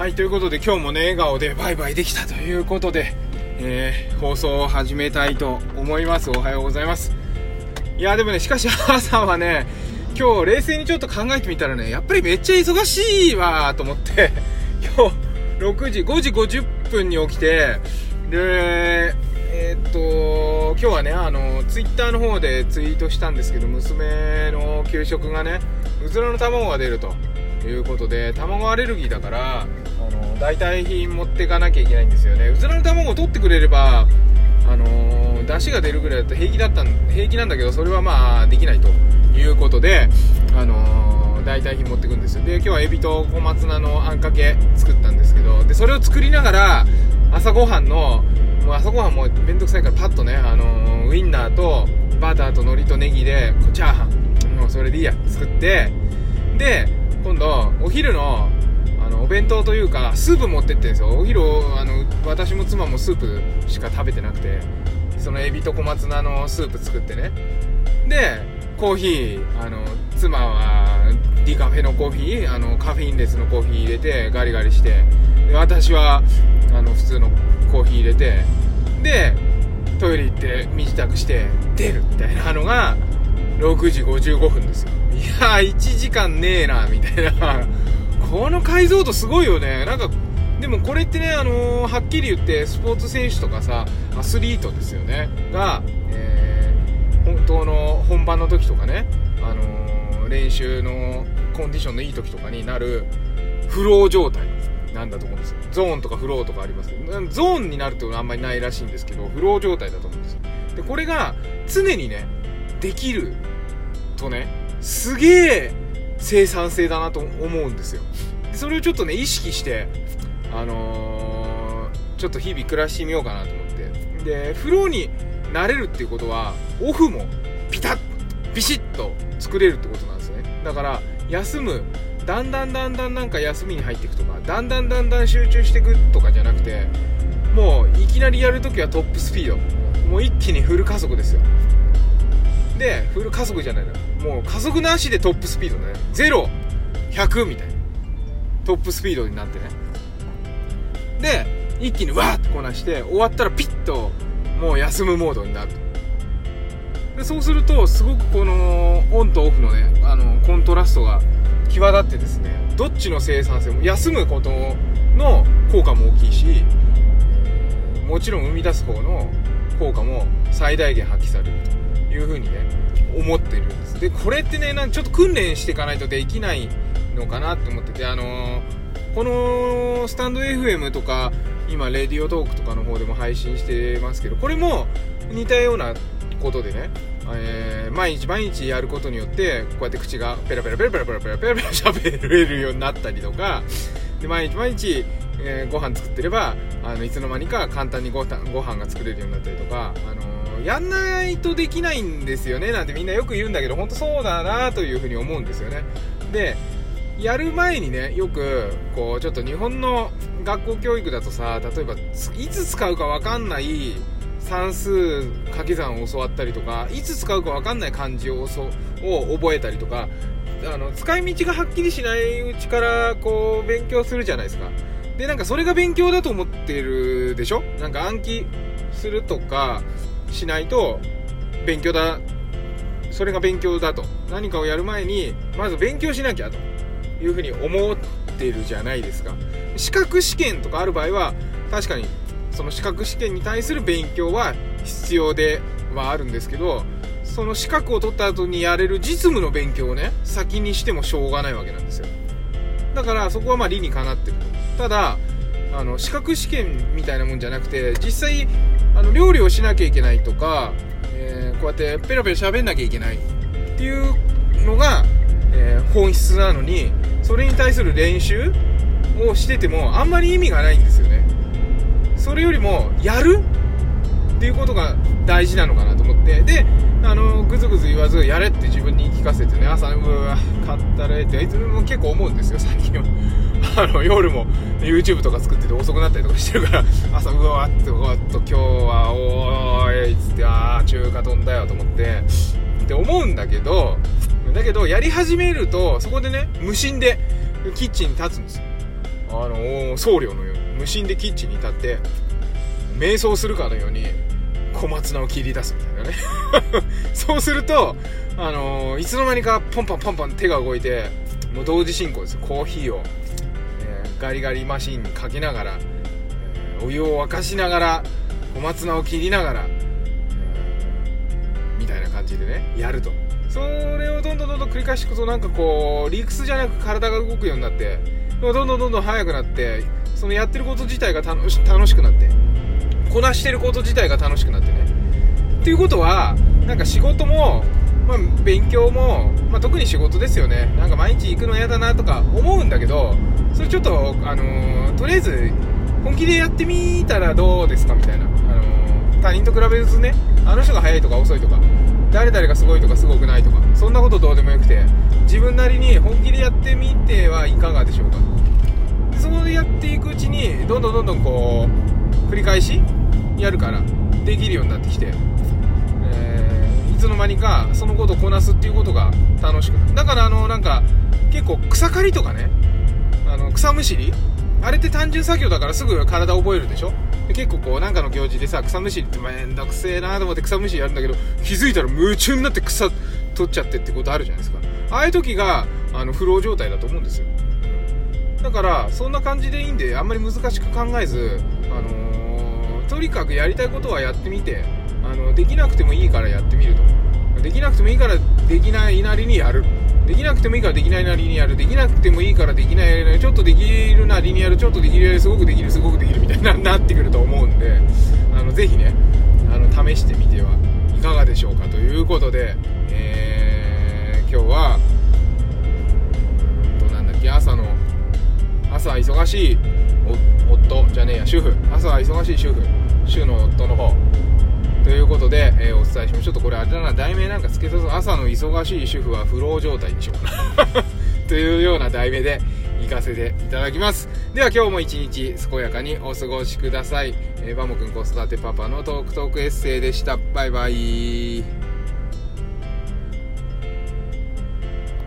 はい、ということで今日もね、笑顔でバイバイできたということで、えー、放送を始めたいと思います。おはようございます。いや、でもね、しかし朝はね、今日冷静にちょっと考えてみたらね、やっぱりめっちゃ忙しいわと思って、今日6時、5時50分に起きて、で、えー、っと、今日はね、あの、ツイッターの方でツイートしたんですけど、娘の給食がね、うずらの卵が出るということで、卵アレルギーだからあの、代替品持っていかなきゃいけないんですよね。うずらの卵を取ってくれればあの、出汁が出るぐらいだと平気だった平気なんだけどそれはまあできないということであの、代替品持ってくんですよ。で今日はエビと小松菜のあんかけ作ったんですけどでそれを作りながら朝ごはんのもう朝ごはんもめんどくさいからパッとね、あの、ウインナーとバターと海苔とネギでチャーハンもうそれでいいや作ってで今度お昼のあのお弁当というかスープ持ってってんですよ。お昼あの私も妻もスープしか食べてなくてそのエビと小松菜のスープ作ってね。でコーヒーあの妻はディカフェのコーヒーあのカフェインレスのコーヒー入れてガリガリして。で私はあの普通のコーヒー入れてでトイレ行って身支度して出るみたいなのが6時55分ですよ。いや1時間ねえなみたいな。この解像度すごいよね。なんかでもこれってね、あのー、はっきり言ってスポーツ選手とかさアスリートですよね。が、えー、本当の本番の時とかね、あのー、練習のコンディションのいい時とかになるフロー状態なんだと思うんですよ。ゾーンとかフローとかあります。ゾーンになるってことはあんまりないらしいんですけどフロー状態だと思うんですでこれが常にねできるとねすげえ生産性だなと思うんですよ。でそれをちょっとね意識してあのー、ちょっと日々暮らしてみようかなと思って。でフローになれるっていうことはオフもピタッビシッと作れるってことなんですね。だから休むだんだんだんだんなんか休みに入っていくとかだんだんだんだん集中していくとかじゃなくてもういきなりやるときはトップスピード。もう一気にフル加速ですよ。でフル加速じゃないのもう加速なしでトップスピードね。0100みたいな。トップスピードになってね。で一気にわーってこなして終わったらピッともう休むモードになるでそうするとすごくこのオンとオフのねあのコントラストが際立ってですねどっちの生産性も休むことの効果も大きいしもちろん生み出す方の効果も最大限発揮されると。いうふうにね思ってるんです。でこれってねなんちょっと訓練していかないとできないのかなって思っててあのー、このスタンド FM とか今レディオトークとかの方でも配信してますけどこれも似たようなことでねえー、毎日毎日やることによってこうやって口がペラペラペラペラペラペラペラペラ喋れるようになったりとかで毎日毎日、えー、ご飯作ってればあのいつの間にか簡単にごご飯が作れるようになったりとか、あのやんないとできないんですよねなんてみんなよく言うんだけど本当そうだなというふうに思うんですよね。でやる前にねよくこうちょっと日本の学校教育だとさ例えばいつ使うか分かんない算数掛け算を教わったりとかいつ使うか分かんない漢字をを覚えたりとかあの使い道がはっきりしないうちからこう勉強するじゃないですか。でなんかそれが勉強だと思ってるでしょ？なんか暗記するとかしないと勉強だそれが勉強だと。何かをやる前にまず勉強しなきゃと。いうふうに思ってるじゃないですか。資格試験とかある場合は確かにその資格試験に対する勉強は必要ではあるんですけどその資格を取った後にやれる実務の勉強をね先にしてもしょうがないわけなんですよ。だからそこはまあ理にかなってるただあの資格試験みたいなもんじゃなくて実際あの料理をしなきゃいけないとか、えー、こうやってペラペラ喋んなきゃいけないっていうのが、えー、本質なのにそれに対する練習をしててもあんまり意味がないんですよね。それよりもやるっていうことが大事なのかなと思って。であのぐずぐず言わずやれって自分に言い聞かせてね朝うわかったれっていつも結構思うんですよ最近は。あの夜も YouTube とか作ってて遅くなったりとかしてるから 朝うわっとうわっと今日はおーいっつってああ中華飛んだよと思って。って思うんだけどだけどやり始めるとそこでね無心でキッチンに立つんです。よあの僧侶のように。無心でキッチンに立って瞑想するかのように小松菜を切り出すみたいなね。そうすると、あのいつの間にかポンポンポンポン手が動いてもう同時進行です。コーヒーを、ガリガリマシンにかけながら、お湯を沸かしながら小松菜を切りながら、みたいな感じでねやると。それをどんどんどんどん繰り返していくとなんかこう理屈じゃなく体が動くようになってどんどんどんどん速くなってそのやってること自体が楽し楽しくなってこなしてること自体が楽しくなってね。っていうことはなんか仕事も、まあ、勉強も、まあ、特に仕事ですよね。なんか毎日行くの嫌だなとか思うんだけどそれちょっと、あのー、とりあえず本気でやってみたらどうですかみたいな、あのー、他人と比べるとねあの人が早いとか遅いとか誰々がすごいとかすごくないとかそんなことどうでもよくて自分なりに本気でやってみてはいかがでしょうか。でそうやっていくうちにどんどんどんどんこう繰り返しやるからできるようになってきて、えー、いつの間にかそのことをこなすっていうことが楽しくなる。だからあのなんか結構草刈りとかねあの草むしり？あれって単純作業だからすぐ体覚えるでしょ？で結構こうなんかの行事でさ草むしりってめんどくせえなと思って草むしりやるんだけど気づいたら夢中になって草取っちゃってってことあるじゃないですか。ああいう時があのフロー状態だと思うんですよ。だからそんな感じでいいんであんまり難しく考えず、あのー、とにかくやりたいことはやってみてあのできなくてもいいからやってみると。できなくてもいいからできないなりにやる。できなくてもいいからできないなりにやるできなくてもいいからできないなちょっとできるなりにやるちょっとできるすごくできるすごくできるみたいな なってくると思うんであのぜひねあの試してみてはいかがでしょうかということで、えー、今日はどうなんだっけ朝の朝忙しい夫じゃねえや主婦。朝忙しい主婦。主の夫の方。ということで、えー、お伝えしますちょっとこれあれだな題名なんかつけさず朝の忙しい主婦はフロー状態にしよう。か なというような題名で行かせていただきます。では今日も一日健やかにお過ごしください、えー、バモくん子育てパパのトークトークエッセイでした。バイバイ。